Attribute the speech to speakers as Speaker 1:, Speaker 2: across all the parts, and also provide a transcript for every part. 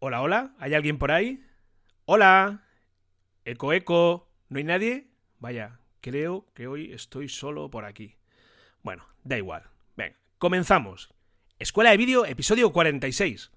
Speaker 1: Hola, hola, ¿hay alguien por ahí? Hola. Eco, eco. ¿No hay nadie? Vaya, creo que hoy estoy solo por aquí. Bueno, da igual. Venga, comenzamos. Escuela de Vídeo, episodio 46.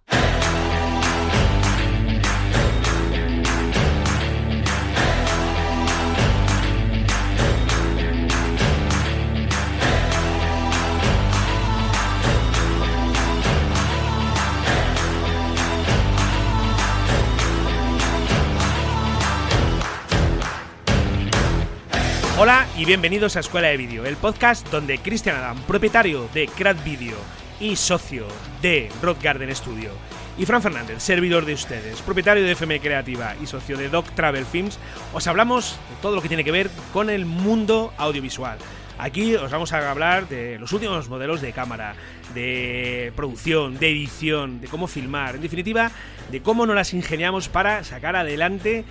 Speaker 1: Hola y bienvenidos a Escuela de Vídeo, el podcast donde Cristian Adam, propietario de Crat Video y socio de Road Garden Studio, y Fran Fernández, servidor de ustedes, propietario de FM Creativa y socio de Doc Travel Films, os hablamos de todo lo que tiene que ver con el mundo audiovisual. Aquí os vamos a hablar de los últimos modelos de cámara, de producción, de edición, de cómo filmar, en definitiva, de cómo nos las ingeniamos para sacar adelante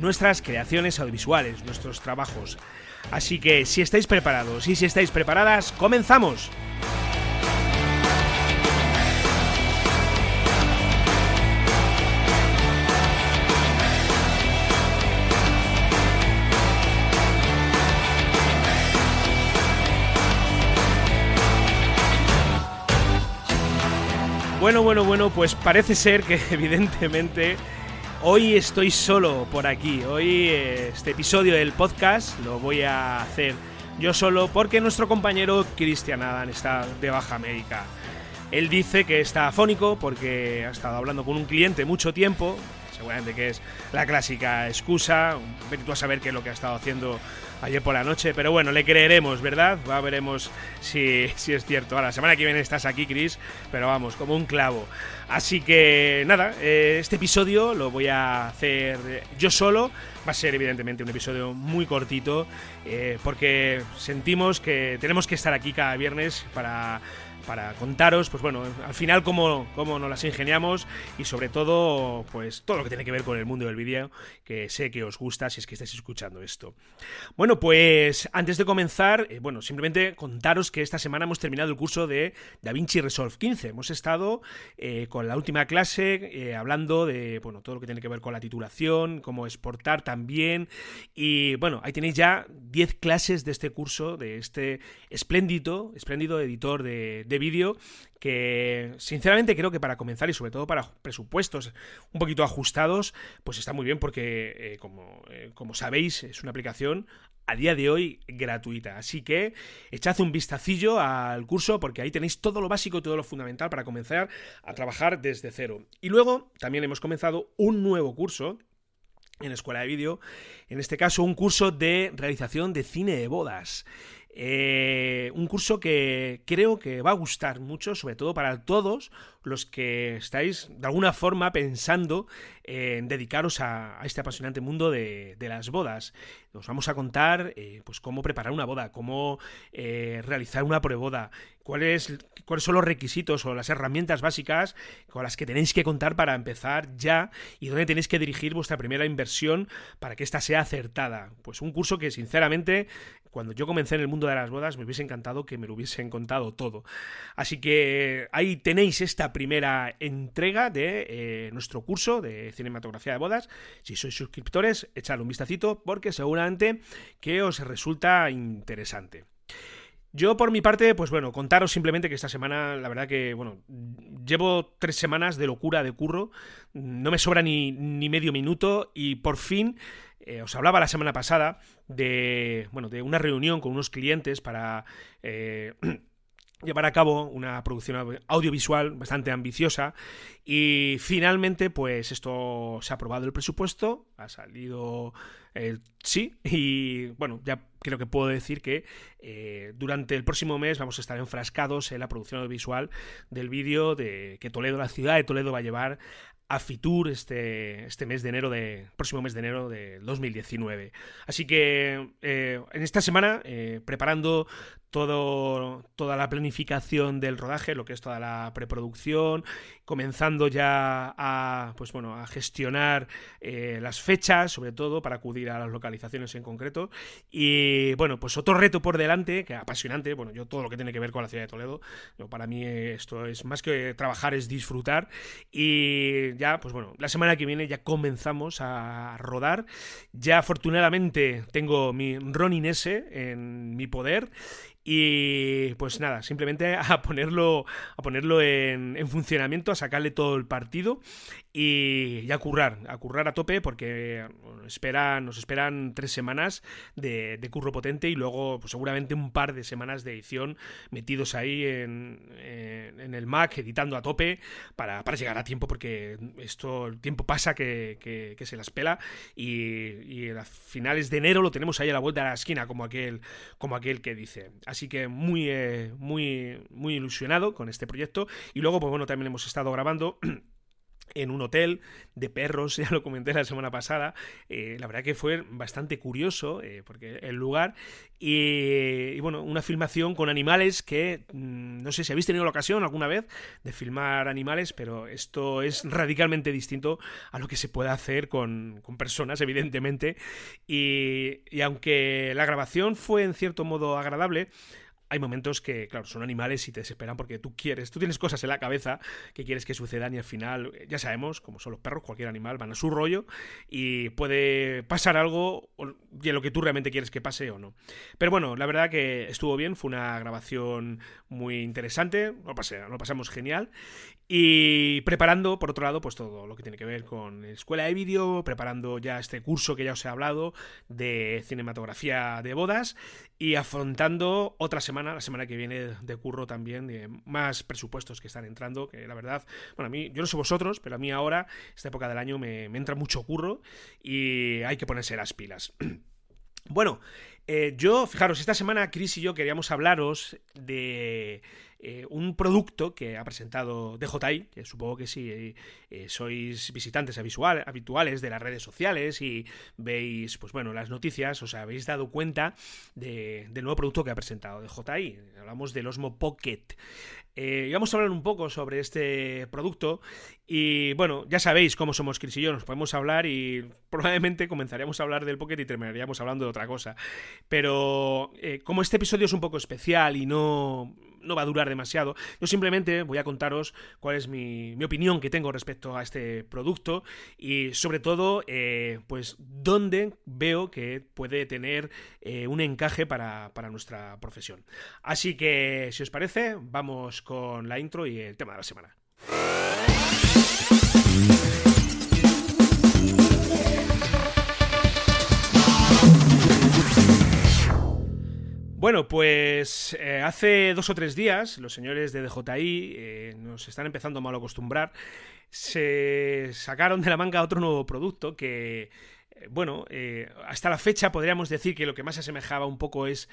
Speaker 1: nuestras creaciones audiovisuales, nuestros trabajos. Así que si estáis preparados y si estáis preparadas, comenzamos. Bueno, bueno, bueno, pues parece ser que evidentemente Hoy estoy solo por aquí. Hoy eh, este episodio del podcast lo voy a hacer yo solo porque nuestro compañero Cristian Adam está de baja médica. Él dice que está afónico porque ha estado hablando con un cliente mucho tiempo, seguramente que es la clásica excusa, vete a saber qué es lo que ha estado haciendo ayer por la noche, pero bueno, le creeremos, ¿verdad? Va, veremos si, si es cierto. Ahora, la semana que viene estás aquí, Chris, pero vamos, como un clavo. Así que nada, eh, este episodio lo voy a hacer yo solo. Va a ser evidentemente un episodio muy cortito eh, porque sentimos que tenemos que estar aquí cada viernes para para contaros, pues bueno, al final cómo, cómo nos las ingeniamos y sobre todo, pues todo lo que tiene que ver con el mundo del vídeo, que sé que os gusta si es que estáis escuchando esto. Bueno, pues antes de comenzar, eh, bueno, simplemente contaros que esta semana hemos terminado el curso de DaVinci Resolve 15. Hemos estado eh, con la última clase eh, hablando de, bueno, todo lo que tiene que ver con la titulación, cómo exportar también y bueno, ahí tenéis ya 10 clases de este curso, de este espléndido, espléndido editor de vídeo que sinceramente creo que para comenzar y sobre todo para presupuestos un poquito ajustados, pues está muy bien porque eh, como, eh, como sabéis es una aplicación a día de hoy gratuita. Así que echad un vistacillo al curso porque ahí tenéis todo lo básico todo lo fundamental para comenzar a trabajar desde cero. Y luego también hemos comenzado un nuevo curso en Escuela de Vídeo, en este caso un curso de realización de cine de bodas. Eh, un curso que creo que va a gustar mucho, sobre todo para todos los que estáis de alguna forma pensando en dedicaros a, este apasionante mundo de, las bodas. Os vamos a contar eh, pues cómo preparar una boda, cómo eh, realizar una preboda, cuáles, son los requisitos o las herramientas básicas con las que tenéis que contar para empezar ya y dónde tenéis que dirigir vuestra primera inversión para que ésta sea acertada. Pues un curso que sinceramente cuando yo comencé en el mundo de las bodas me hubiese encantado que me lo hubiesen contado todo. Así que ahí tenéis esta primera entrega de eh, nuestro curso de cinematografía de bodas. Si sois suscriptores, echadle un vistacito porque seguramente que os resulta interesante. Yo por mi parte, pues bueno, contaros simplemente que esta semana, la verdad que, bueno, llevo tres semanas de locura de curro, no me sobra ni, ni medio minuto y por fin eh, os hablaba la semana pasada de, bueno, de una reunión con unos clientes para... Eh, llevar a cabo una producción audiovisual bastante ambiciosa. Y finalmente pues esto se ha aprobado el presupuesto, ha salido el sí y bueno, ya creo que puedo decir que eh, durante el próximo mes vamos a estar enfrascados en la producción audiovisual del vídeo de que Toledo, la ciudad de Toledo va a llevar a Fitur este, este mes de enero de próximo mes de enero de 2019 así que eh, en esta semana eh, preparando todo, toda la planificación del rodaje, lo que es toda la preproducción, comenzando ya a, pues bueno, a gestionar eh, las fechas, sobre todo, para acudir a las localizaciones en concreto. Y bueno, pues otro reto por delante, que apasionante, bueno, yo todo lo que tiene que ver con la ciudad de Toledo, para mí esto es más que trabajar, es disfrutar. Y ya, pues bueno, la semana que viene ya comenzamos a rodar. Ya afortunadamente tengo mi Ronin S en mi poder y pues nada, simplemente a ponerlo, a ponerlo en, funcionamiento, a sacarle todo el partido y, a currar, a currar a tope porque esperan, nos esperan tres semanas de, curro potente y luego pues, seguramente un par de semanas de edición metidos ahí en, el Mac, editando a tope para, llegar a tiempo porque esto, el tiempo pasa que, se las pela y, a finales de enero lo tenemos ahí a la vuelta de la esquina como aquel, como aquel que dice. Que muy, eh, muy, muy ilusionado con este proyecto. Y luego pues bueno también hemos estado grabando en un hotel de perros, ya lo comenté la semana pasada. Eh, la verdad que fue bastante curioso, eh, porque el lugar. Y, bueno, una filmación con animales que mm, no sé si habéis tenido la ocasión alguna vez de filmar animales, pero esto es radicalmente distinto a lo que se puede hacer con, personas, evidentemente. Y, y aunque la grabación fue en cierto modo agradable, hay momentos que, claro, son animales y te desesperan porque tú quieres, tú tienes cosas en la cabeza que quieres que sucedan y al final, eh, ya sabemos, como son los perros, cualquier animal van a su rollo y puede pasar algo de lo que tú realmente quieres que pase o no. Pero bueno, la verdad que estuvo bien, fue una grabación muy interesante, lo, pasé, lo pasamos genial y preparando, por otro lado, pues todo lo que tiene que ver con escuela de vídeo, preparando ya este curso que ya os he hablado de cinematografía de bodas y afrontando otra semana, la semana que viene de curro también, de más presupuestos que están entrando, que la verdad, bueno, a mí, yo no sé vosotros, pero a mí ahora, esta época del año, me, me entra mucho curro y hay que ponerse las pilas. bueno, eh, yo, fijaros, esta semana Chris y yo queríamos hablaros de eh, un producto que ha presentado DJI, que supongo que si eh, sois visitantes habituales de las redes sociales y veis, pues bueno, las noticias, os habéis dado cuenta del nuevo producto que ha presentado DJI. Hablamos del Osmo Pocket. Eh, vamos a hablar un poco sobre este producto y bueno, ya sabéis cómo somos Chris y yo, nos podemos hablar y probablemente comenzaríamos a hablar del Pocket y terminaríamos hablando de otra cosa. Pero como este episodio es un poco especial y no no va a durar demasiado. Yo simplemente voy a contaros cuál es mi, opinión que tengo respecto a este producto y sobre todo, eh, pues, dónde veo que puede tener eh, un encaje para, para nuestra profesión. Así que, si os parece, vamos con la intro y el tema de la semana. Bueno, pues eh, hace dos o tres días los señores de DJI eh, nos están empezando a mal acostumbrar. Se sacaron de la manga otro nuevo producto que, eh, bueno, hasta la fecha podríamos decir que lo que más se asemejaba un poco es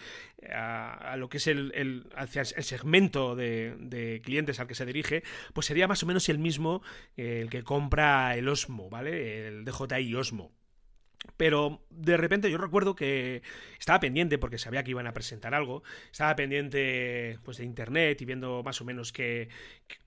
Speaker 1: a, lo que es el, el segmento de, de, clientes al que se dirige, pues sería más o menos el mismo el que compra el Osmo, ¿vale? El DJI Osmo. Pero de repente yo recuerdo que estaba pendiente porque sabía que iban a presentar algo, estaba pendiente pues de internet y viendo más o menos qué,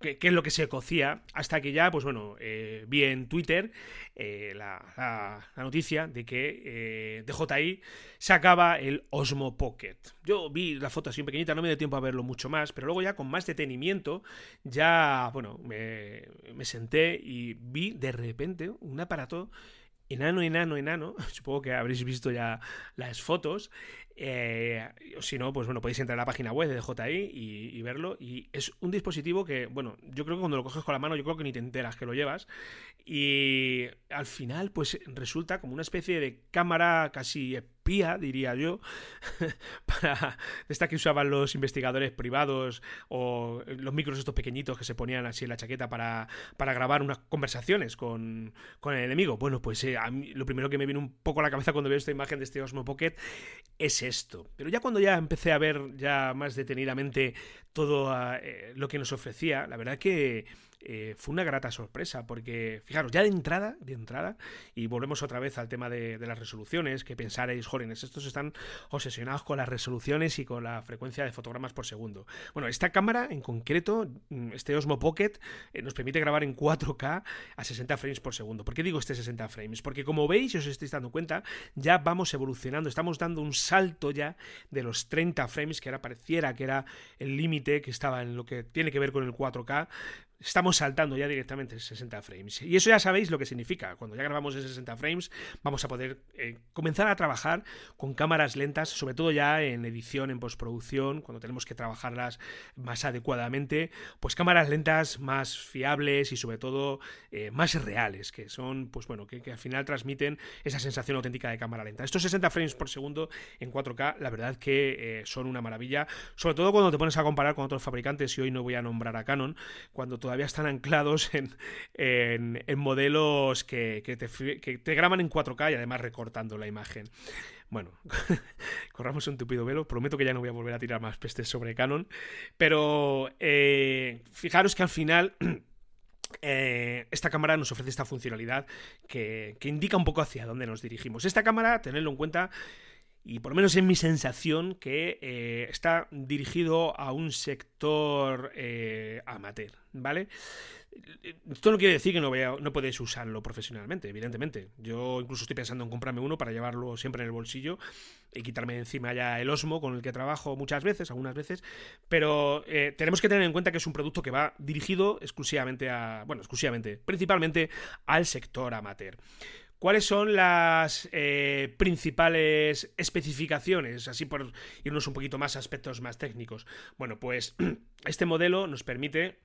Speaker 1: qué, es lo que se cocía, hasta que ya, pues bueno, eh, vi en Twitter eh, la, noticia de que eh, DJI sacaba el Osmo Pocket. Yo vi la foto así pequeñita, no me dio tiempo a verlo mucho más, pero luego ya con más detenimiento, ya, bueno, me, me senté y vi de repente un aparato enano, enano, enano. Supongo que habréis visto ya las fotos. Eh, si no, pues bueno, podéis entrar a la página web de DJI y, verlo. Y es un dispositivo que, bueno, yo creo que cuando lo coges con la mano, yo creo que ni te enteras que lo llevas. Y al final, pues resulta como una especie de cámara casi diría yo, para esta que usaban los investigadores privados o los micros estos pequeñitos que se ponían así en la chaqueta para, para grabar unas conversaciones con, con el enemigo. Bueno, pues eh, a mí, lo primero que me viene un poco a la cabeza cuando veo esta imagen de este Osmo Pocket es esto. Pero ya cuando ya empecé a ver ya más detenidamente todo eh, lo que nos ofrecía, la verdad que eh, fue una grata sorpresa, porque fijaros, ya de entrada, de entrada, y volvemos otra vez al tema de, las resoluciones, que pensaréis, jóvenes, estos están obsesionados con las resoluciones y con la frecuencia de fotogramas por segundo. Bueno, esta cámara en concreto, mm, este Osmo Pocket, eh, nos permite grabar en 4K a 60 frames por segundo. ¿Por qué digo este 60 frames? Porque como veis, si os estáis dando cuenta, ya vamos evolucionando, estamos dando un salto ya de los 30 frames, que era pareciera que era el límite que estaba en lo que tiene que ver con el 4K, estamos saltando ya directamente 60 frames. Y eso ya sabéis lo que significa. Cuando ya grabamos en 60 frames, vamos a poder eh, comenzar a trabajar con cámaras lentas, sobre todo ya en edición, en postproducción, cuando tenemos que trabajarlas más adecuadamente, pues cámaras lentas más fiables y sobre todo eh, más reales, que son, pues bueno, que, al final transmiten esa sensación auténtica de cámara lenta. Estos 60 frames por segundo en 4K, la verdad que eh, son una maravilla, sobre todo cuando te pones a comparar con otros fabricantes, y hoy no voy a nombrar a Canon, cuando todavía están anclados en, en, modelos que, te, te graban en 4K y además recortando la imagen. Bueno, corramos un tupido velo. Prometo que ya no voy a volver a tirar más pestes sobre Canon. Pero eh, fijaros que al final. Eh, esta cámara nos ofrece esta funcionalidad que, que, indica un poco hacia dónde nos dirigimos. Esta cámara, tenedlo en cuenta, y por lo menos en mi sensación, que eh, está dirigido a un sector eh, amateur, ¿vale? Esto no quiere decir que no, vea, no podéis usarlo profesionalmente, evidentemente. Yo incluso estoy pensando en comprarme uno para llevarlo siempre en el bolsillo y quitarme encima ya el Osmo con el que trabajo muchas veces, algunas veces. Pero eh, tenemos que tener en cuenta que es un producto que va dirigido exclusivamente a, bueno, exclusivamente, principalmente al sector amateur. ¿Cuáles son las eh, principales especificaciones? Así por irnos un poquito más a aspectos más técnicos. Bueno, pues este modelo nos permite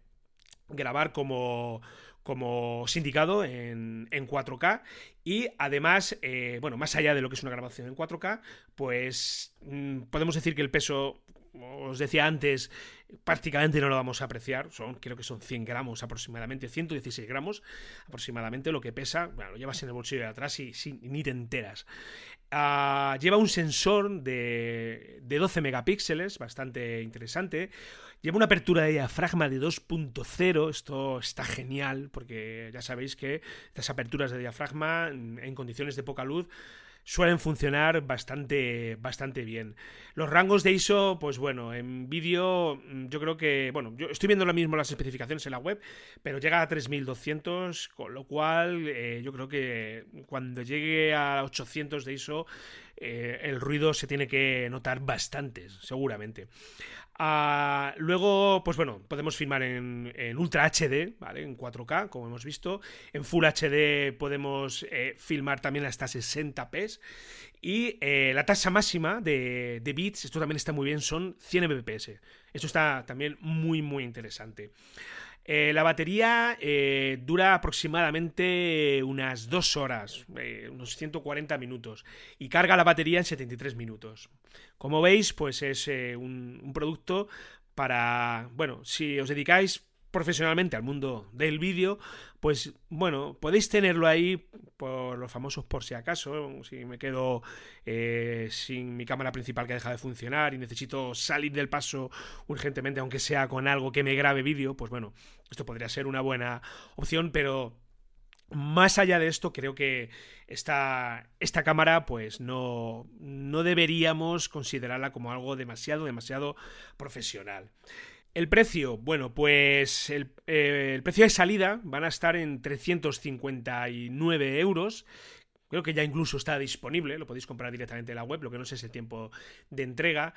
Speaker 1: grabar como, como sindicado en, 4K y además, eh, bueno, más allá de lo que es una grabación en 4K, pues mm, podemos decir que el peso os decía antes, prácticamente no lo vamos a apreciar. Son, creo que son 100 gramos aproximadamente, 116 gramos aproximadamente lo que pesa. Bueno, lo llevas en el bolsillo de atrás y, ni te enteras. Ah, lleva un sensor de, de 12 megapíxeles, bastante interesante. Lleva una apertura de diafragma de 2.0. Esto está genial porque ya sabéis que estas aperturas de diafragma en condiciones de poca luz suelen funcionar bastante, bastante bien. Los rangos de ISO, pues bueno, en vídeo mm, yo creo que, bueno, yo estoy viendo ahora mismo las especificaciones en la web, pero llega a 3200, con lo cual eh, yo creo que cuando llegue a 800 de ISO eh, el ruido se tiene que notar bastante, seguramente. Ah, luego, pues bueno, podemos filmar en, Ultra HD, ¿vale? En 4K, como hemos visto. En Full HD podemos eh, filmar también hasta 60p. Y eh, la tasa máxima de, de, bits, esto también está muy bien, son 100 Mbps. Esto está también muy, muy interesante. Eh, la batería eh, dura aproximadamente unas 2 horas, eh, unos 140 minutos, y carga la batería en 73 minutos. Como veis, pues es un, producto para, bueno, si os dedicáis profesionalmente al mundo del vídeo, pues bueno, podéis tenerlo ahí por los famosos por si acaso, si me quedo eh, sin mi cámara principal que deja de funcionar y necesito salir del paso urgentemente, aunque sea con algo que me grabe vídeo, pues bueno, esto podría ser una buena opción, pero más allá de esto, creo que esta, esta cámara, pues no, no deberíamos considerarla como algo demasiado, demasiado profesional. El precio, bueno, pues el, eh, el, precio de salida van a estar en 359 euros. Creo que ya incluso está disponible, lo podéis comprar directamente en la web, lo que no sé es el tiempo de entrega.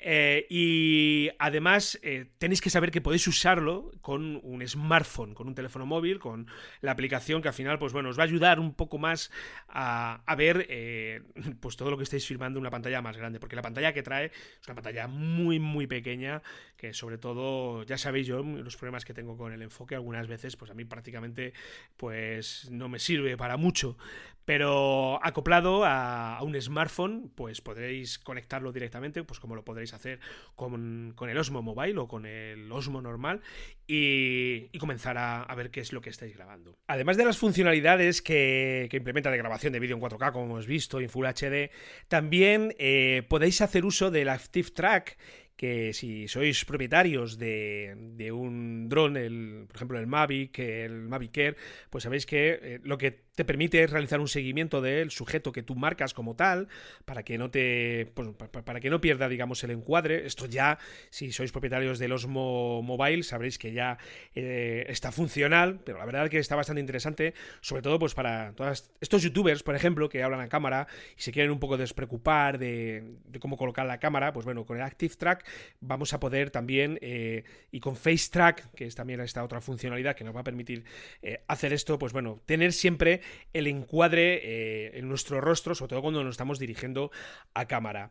Speaker 1: Eh, y además eh, tenéis que saber que podéis usarlo con un smartphone, con un teléfono móvil, con la aplicación que al final, pues bueno, os va a ayudar un poco más a, ver eh, pues todo lo que estáis filmando en una pantalla más grande, porque la pantalla que trae es una pantalla muy, muy pequeña, que sobre todo, ya sabéis yo, los problemas que tengo con el enfoque algunas veces, pues a mí prácticamente pues no me sirve para mucho, pero acoplado a, a un smartphone, pues podréis conectarlo directamente, pues como lo podréis hacer con, el Osmo Mobile o con el Osmo normal y, comenzar a, ver qué es lo que estáis grabando. Además de las funcionalidades que, implementa de grabación de vídeo en 4K, como hemos visto, en Full HD, también eh, podéis hacer uso del Active Track que si sois propietarios de, un dron, por ejemplo el Mavic, el Mavic Air, pues sabéis que eh, lo que te permite realizar un seguimiento del sujeto que tú marcas como tal, para que no te. Pues, para que no pierda, digamos, el encuadre. Esto ya, si sois propietarios del Osmo Mobile, sabréis que ya eh, está funcional, pero la verdad es que está bastante interesante, sobre todo pues para todos estos youtubers, por ejemplo, que hablan a cámara y se quieren un poco despreocupar de, cómo colocar la cámara, pues bueno, con el Active Track vamos a poder también, eh, y con Face Track, que es también esta otra funcionalidad que nos va a permitir eh, hacer esto, pues bueno, tener siempre el encuadre eh, en nuestro rostro, sobre todo cuando nos estamos dirigiendo a cámara.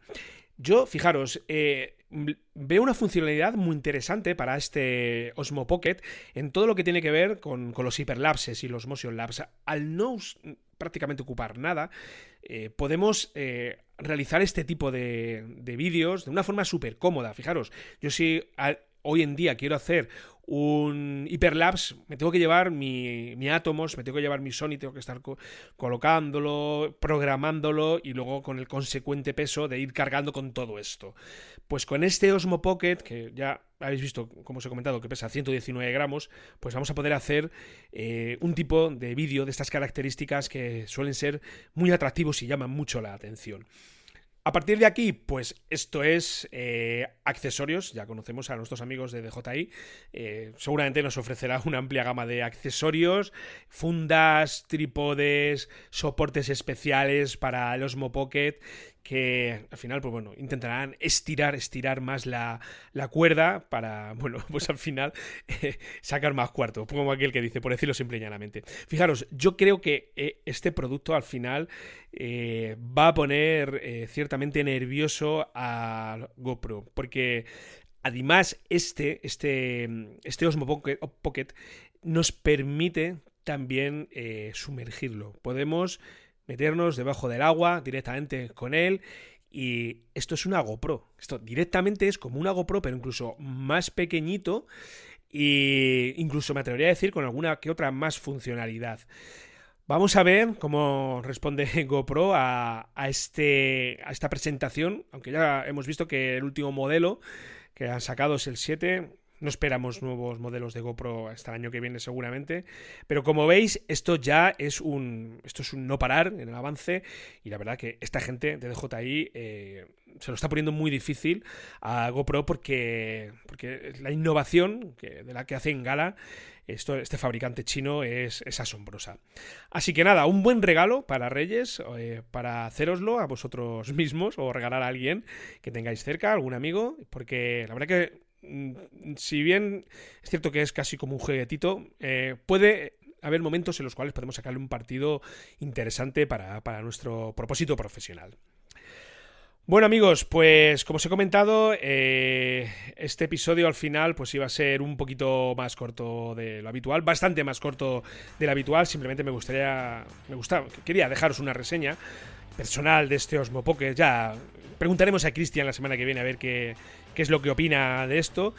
Speaker 1: Yo, fijaros, eh, veo una funcionalidad muy interesante para este Osmo Pocket en todo lo que tiene que ver con, los hiperlapses y los motion labs. Al no prácticamente ocupar nada, eh, podemos realizar este tipo de, de vídeos de una forma súper cómoda. Fijaros, yo sí hoy en día quiero hacer un hiperlapse, me tengo que llevar mi, mi Atomos, me tengo que llevar mi Sony, tengo que estar colocándolo, programándolo y luego con el consecuente peso de ir cargando con todo esto. Pues con este Osmo Pocket, que ya habéis visto, como os he comentado, que pesa 119 gramos, pues vamos a poder hacer eh, un tipo de vídeo de estas características que suelen ser muy atractivos y llaman mucho la atención. A partir de aquí, pues esto es eh, accesorios. Ya conocemos a nuestros amigos de DJI. Eh, seguramente nos ofrecerá una amplia gama de accesorios, fundas, trípodes, soportes especiales para el Osmo Pocket que al final, pues bueno, intentarán estirar, estirar más la, cuerda para, bueno, pues al final eh, sacar más cuarto, como aquel que dice, por decirlo simple y llanamente. Fijaros, yo creo que eh, este producto al final eh, va a poner ciertamente nervioso a GoPro, porque además este, este, este Osmo Pocket nos permite también sumergirlo. Podemos meternos debajo del agua directamente con él. Y esto es una GoPro. Esto directamente es como una GoPro, pero incluso más pequeñito. E incluso me atrevería a decir con alguna que otra más funcionalidad. Vamos a ver cómo responde GoPro a, este, a esta presentación, aunque ya hemos visto que el último modelo que han sacado es el 7, no esperamos nuevos modelos de GoPro hasta el año que viene seguramente, pero como veis esto ya es un esto es un no parar en el avance y la verdad que esta gente de DJI eh, se lo está poniendo muy difícil a GoPro porque porque la innovación de la que hacen gala esto, este fabricante chino es, asombrosa. Así que nada, un buen regalo para Reyes, eh, para haceroslo a vosotros mismos o regalar a alguien que tengáis cerca, algún amigo, porque la verdad que si bien es cierto que es casi como un juguetito, eh, puede haber momentos en los cuales podemos sacarle un partido interesante para, nuestro propósito profesional. Bueno amigos, pues como os he comentado, eh, este episodio al final pues iba a ser un poquito más corto de lo habitual, bastante más corto de lo habitual, simplemente me gustaría, me gustaba, quería dejaros una reseña personal de este Osmo Pocket, ya preguntaremos a Cristian la semana que viene a ver qué, qué es lo que opina de esto.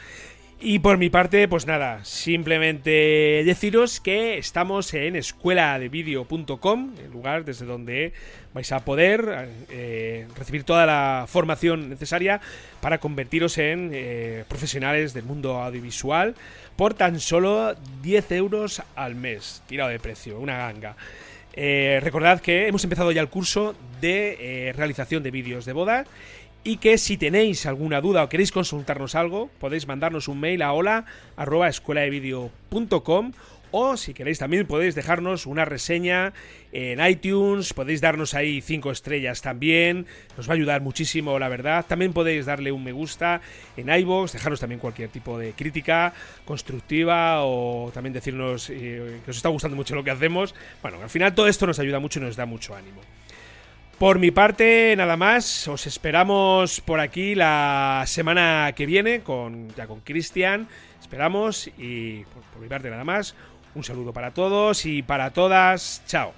Speaker 1: Y por mi parte, pues nada, simplemente deciros que estamos en escueladevideo.com, el lugar desde donde vais a poder eh, recibir toda la formación necesaria para convertiros en eh, profesionales del mundo audiovisual por tan solo 10 euros al mes, tirado de precio, una ganga. Eh, recordad que hemos empezado ya el curso de realización de vídeos de boda y que si tenéis alguna duda o queréis consultarnos algo, podéis mandarnos un mail a hola o si queréis también podéis dejarnos una reseña en iTunes, podéis darnos ahí 5 estrellas también, nos va a ayudar muchísimo la verdad. También podéis darle un me gusta en iVoox, dejarnos también cualquier tipo de crítica constructiva o también decirnos eh, que os está gustando mucho lo que hacemos. Bueno, al final todo esto nos ayuda mucho y nos da mucho ánimo. Por mi parte, nada más. Os esperamos por aquí la semana que viene con, ya con Cristian. Esperamos y por mi parte nada más. Un saludo para todos y para todas. Chao.